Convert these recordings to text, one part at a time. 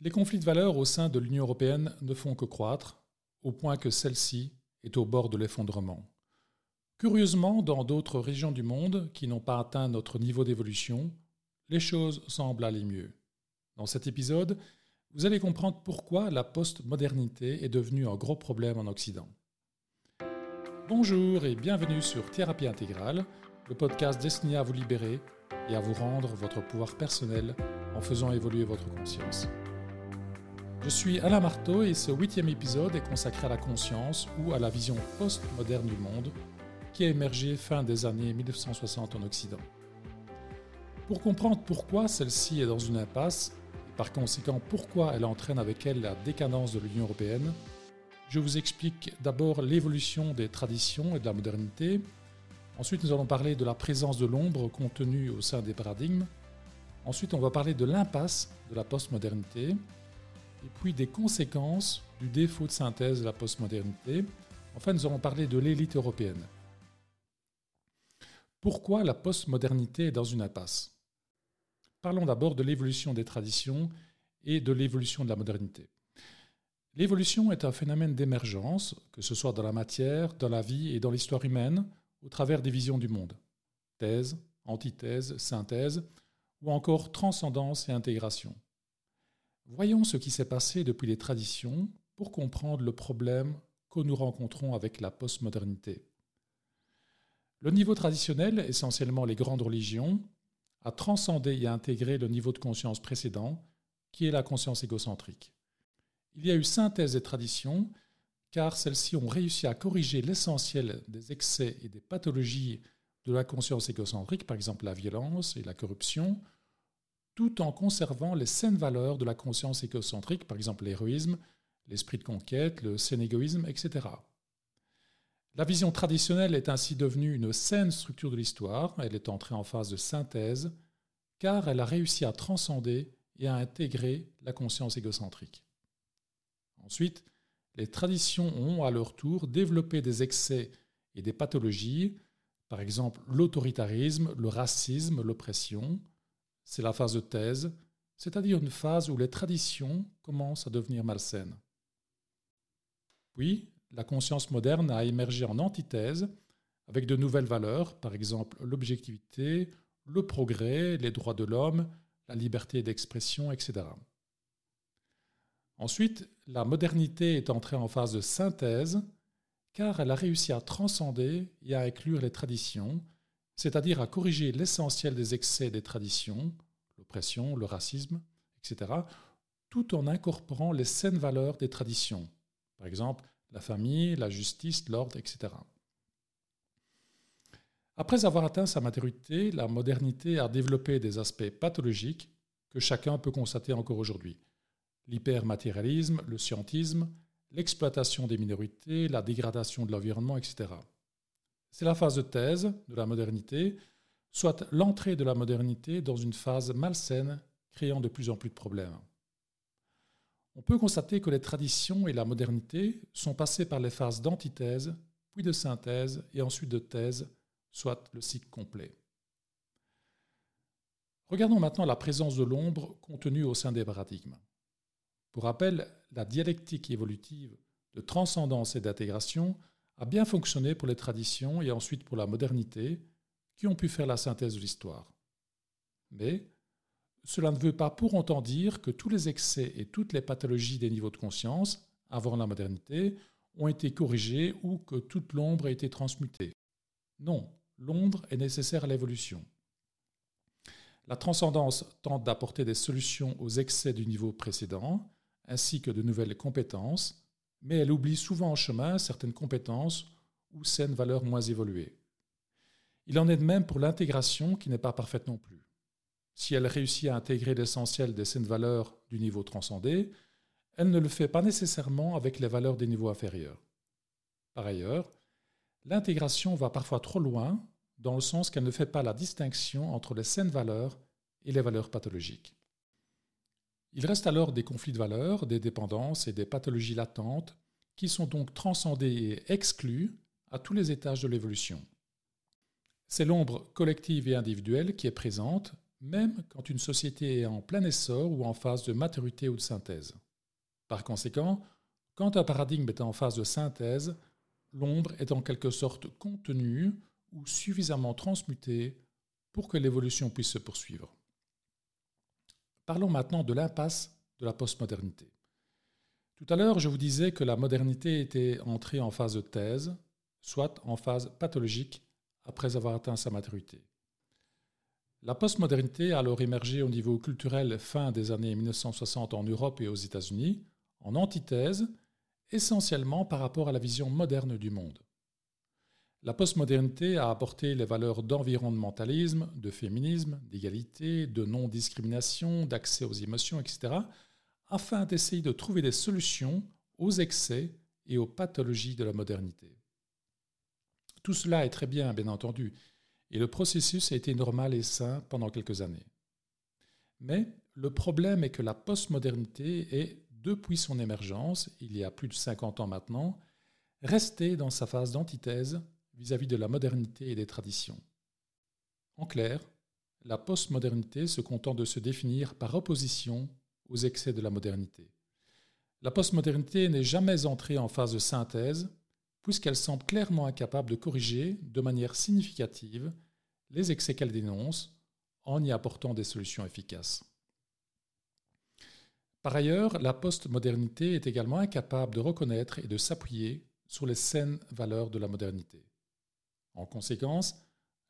Les conflits de valeurs au sein de l'Union européenne ne font que croître, au point que celle-ci est au bord de l'effondrement. Curieusement, dans d'autres régions du monde qui n'ont pas atteint notre niveau d'évolution, les choses semblent aller mieux. Dans cet épisode, vous allez comprendre pourquoi la postmodernité est devenue un gros problème en Occident. Bonjour et bienvenue sur Thérapie intégrale, le podcast destiné à vous libérer et à vous rendre votre pouvoir personnel en faisant évoluer votre conscience. Je suis Alain Marteau et ce huitième épisode est consacré à la conscience ou à la vision post-moderne du monde qui a émergé fin des années 1960 en Occident. Pour comprendre pourquoi celle-ci est dans une impasse et par conséquent pourquoi elle entraîne avec elle la décadence de l'Union européenne, je vous explique d'abord l'évolution des traditions et de la modernité. Ensuite, nous allons parler de la présence de l'ombre contenue au sein des paradigmes. Ensuite, on va parler de l'impasse de la postmodernité et puis des conséquences du défaut de synthèse de la postmodernité. Enfin, nous allons parler de l'élite européenne. Pourquoi la postmodernité est dans une impasse? Parlons d'abord de l'évolution des traditions et de l'évolution de la modernité. L'évolution est un phénomène d'émergence, que ce soit dans la matière, dans la vie et dans l'histoire humaine, au travers des visions du monde. Thèse, antithèse, synthèse, ou encore transcendance et intégration. Voyons ce qui s'est passé depuis les traditions pour comprendre le problème que nous rencontrons avec la postmodernité. Le niveau traditionnel, essentiellement les grandes religions, a transcendé et intégré le niveau de conscience précédent, qui est la conscience égocentrique. Il y a eu synthèse des traditions, car celles-ci ont réussi à corriger l'essentiel des excès et des pathologies de la conscience égocentrique, par exemple la violence et la corruption, tout en conservant les saines valeurs de la conscience égocentrique, par exemple l'héroïsme, l'esprit de conquête, le sénégoïsme, etc. La vision traditionnelle est ainsi devenue une saine structure de l'histoire, elle est entrée en phase de synthèse, car elle a réussi à transcender et à intégrer la conscience égocentrique. Ensuite, les traditions ont à leur tour développé des excès et des pathologies, par exemple l'autoritarisme, le racisme, l'oppression, c'est la phase de thèse, c'est-à-dire une phase où les traditions commencent à devenir malsaines. Puis, la conscience moderne a émergé en antithèse avec de nouvelles valeurs, par exemple l'objectivité, le progrès, les droits de l'homme, la liberté d'expression, etc. Ensuite, la modernité est entrée en phase de synthèse car elle a réussi à transcender et à inclure les traditions, c'est-à-dire à corriger l'essentiel des excès des traditions, l'oppression, le racisme, etc., tout en incorporant les saines valeurs des traditions, par exemple la famille, la justice, l'ordre, etc. Après avoir atteint sa maturité, la modernité a développé des aspects pathologiques que chacun peut constater encore aujourd'hui. L'hypermatérialisme, le scientisme, l'exploitation des minorités, la dégradation de l'environnement, etc. C'est la phase de thèse de la modernité, soit l'entrée de la modernité dans une phase malsaine, créant de plus en plus de problèmes. On peut constater que les traditions et la modernité sont passées par les phases d'antithèse, puis de synthèse et ensuite de thèse, soit le cycle complet. Regardons maintenant la présence de l'ombre contenue au sein des paradigmes. Pour rappel, la dialectique évolutive de transcendance et d'intégration a bien fonctionné pour les traditions et ensuite pour la modernité, qui ont pu faire la synthèse de l'histoire. Mais cela ne veut pas pour autant dire que tous les excès et toutes les pathologies des niveaux de conscience, avant la modernité, ont été corrigés ou que toute l'ombre a été transmutée. Non, l'ombre est nécessaire à l'évolution. La transcendance tente d'apporter des solutions aux excès du niveau précédent, ainsi que de nouvelles compétences, mais elle oublie souvent en chemin certaines compétences ou saines valeurs moins évoluées. Il en est de même pour l'intégration qui n'est pas parfaite non plus. Si elle réussit à intégrer l'essentiel des saines valeurs du niveau transcendé, elle ne le fait pas nécessairement avec les valeurs des niveaux inférieurs. Par ailleurs, l'intégration va parfois trop loin dans le sens qu'elle ne fait pas la distinction entre les saines valeurs et les valeurs pathologiques. Il reste alors des conflits de valeurs, des dépendances et des pathologies latentes qui sont donc transcendées et exclues à tous les étages de l'évolution. C'est l'ombre collective et individuelle qui est présente, même quand une société est en plein essor ou en phase de maturité ou de synthèse. Par conséquent, quand un paradigme est en phase de synthèse, l'ombre est en quelque sorte contenue ou suffisamment transmutée pour que l'évolution puisse se poursuivre. Parlons maintenant de l'impasse de la postmodernité. Tout à l'heure, je vous disais que la modernité était entrée en phase de thèse, soit en phase pathologique après avoir atteint sa maturité. La postmodernité a alors émergé au niveau culturel fin des années 1960 en Europe et aux États-Unis, en antithèse, essentiellement par rapport à la vision moderne du monde. La postmodernité a apporté les valeurs d'environnementalisme, de féminisme, d'égalité, de non-discrimination, d'accès aux émotions, etc., afin d'essayer de trouver des solutions aux excès et aux pathologies de la modernité. Tout cela est très bien, bien entendu, et le processus a été normal et sain pendant quelques années. Mais le problème est que la postmodernité est, depuis son émergence, il y a plus de 50 ans maintenant, restée dans sa phase d'antithèse vis-à-vis de la modernité et des traditions. En clair, la postmodernité se contente de se définir par opposition aux excès de la modernité. La postmodernité n'est jamais entrée en phase de synthèse, puisqu'elle semble clairement incapable de corriger de manière significative les excès qu'elle dénonce en y apportant des solutions efficaces. Par ailleurs, la postmodernité est également incapable de reconnaître et de s'appuyer sur les saines valeurs de la modernité. En conséquence,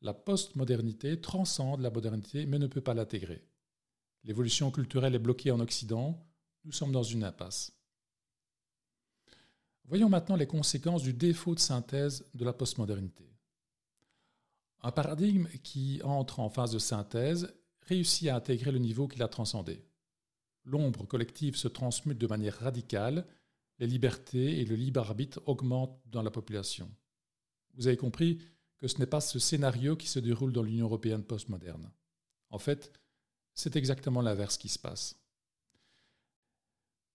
la postmodernité transcende la modernité mais ne peut pas l'intégrer. L'évolution culturelle est bloquée en Occident, nous sommes dans une impasse. Voyons maintenant les conséquences du défaut de synthèse de la postmodernité. Un paradigme qui entre en phase de synthèse réussit à intégrer le niveau qu'il a transcendé. L'ombre collective se transmute de manière radicale, les libertés et le libre arbitre augmentent dans la population. Vous avez compris que ce n'est pas ce scénario qui se déroule dans l'Union européenne postmoderne. En fait, c'est exactement l'inverse qui se passe.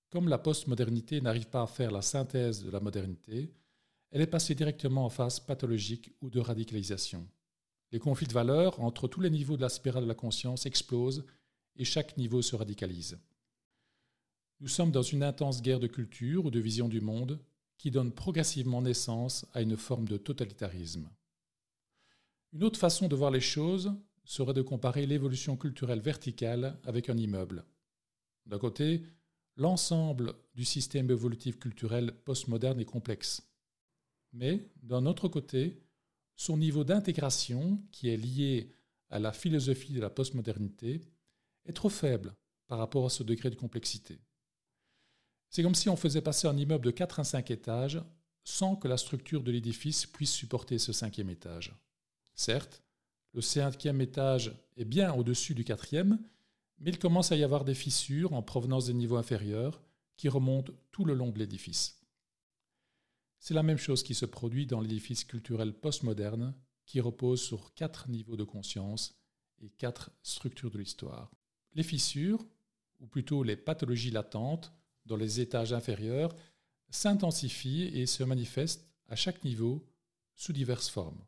Comme la postmodernité n'arrive pas à faire la synthèse de la modernité, elle est passée directement en phase pathologique ou de radicalisation. Les conflits de valeurs entre tous les niveaux de la spirale de la conscience explosent et chaque niveau se radicalise. Nous sommes dans une intense guerre de culture ou de vision du monde qui donne progressivement naissance à une forme de totalitarisme. Une autre façon de voir les choses serait de comparer l'évolution culturelle verticale avec un immeuble. D'un côté, l'ensemble du système évolutif culturel postmoderne est complexe. Mais, d'un autre côté, son niveau d'intégration, qui est lié à la philosophie de la postmodernité, est trop faible par rapport à ce degré de complexité. C'est comme si on faisait passer un immeuble de 4 à 5 étages sans que la structure de l'édifice puisse supporter ce cinquième étage. Certes, le cinquième étage est bien au-dessus du quatrième, mais il commence à y avoir des fissures en provenance des niveaux inférieurs qui remontent tout le long de l'édifice. C'est la même chose qui se produit dans l'édifice culturel postmoderne qui repose sur quatre niveaux de conscience et quatre structures de l'histoire. Les fissures, ou plutôt les pathologies latentes dans les étages inférieurs, s'intensifient et se manifestent à chaque niveau sous diverses formes.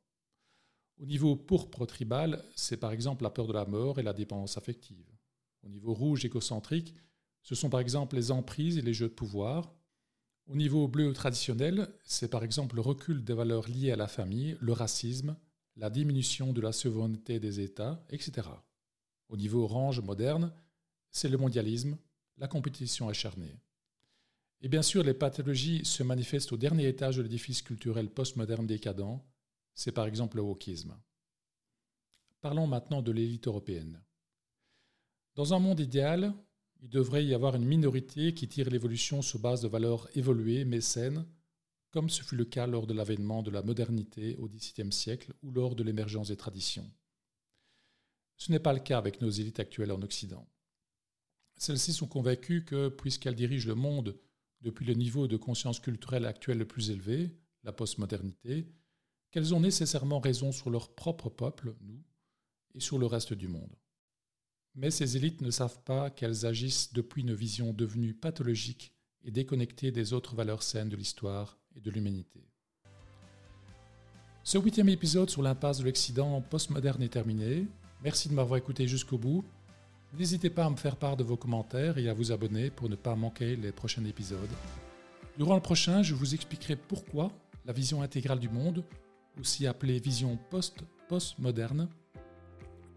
Au niveau pourpre tribal, c'est par exemple la peur de la mort et la dépendance affective. Au niveau rouge écocentrique, ce sont par exemple les emprises et les jeux de pouvoir. Au niveau bleu traditionnel, c'est par exemple le recul des valeurs liées à la famille, le racisme, la diminution de la souveraineté des États, etc. Au niveau orange moderne, c'est le mondialisme, la compétition acharnée. Et bien sûr, les pathologies se manifestent au dernier étage de l'édifice culturel postmoderne décadent, c'est par exemple le wokisme. Parlons maintenant de l'élite européenne. Dans un monde idéal, il devrait y avoir une minorité qui tire l'évolution sur base de valeurs évoluées mais saines, comme ce fut le cas lors de l'avènement de la modernité au XVIIe siècle ou lors de l'émergence des traditions. Ce n'est pas le cas avec nos élites actuelles en Occident. Celles-ci sont convaincues que, puisqu'elles dirigent le monde depuis le niveau de conscience culturelle actuel le plus élevé, la postmodernité, qu'elles ont nécessairement raison sur leur propre peuple, nous, et sur le reste du monde. Mais ces élites ne savent pas qu'elles agissent depuis une vision devenue pathologique et déconnectée des autres valeurs saines de l'histoire et de l'humanité. Ce huitième épisode sur l'impasse de l'Occident postmoderne est terminé. Merci de m'avoir écouté jusqu'au bout. N'hésitez pas à me faire part de vos commentaires et à vous abonner pour ne pas manquer les prochains épisodes. Durant le prochain, je vous expliquerai pourquoi la vision intégrale du monde, aussi appelée vision post-postmoderne,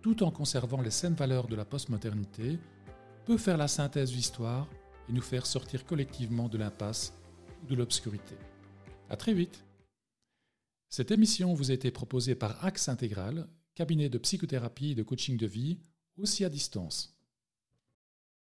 tout en conservant les saines valeurs de la postmodernité, peut faire la synthèse de l'histoire et nous faire sortir collectivement de l'impasse ou de l'obscurité. À très vite. Cette émission vous a été proposée par Axe Intégral, cabinet de psychothérapie et de coaching de vie, aussi à distance.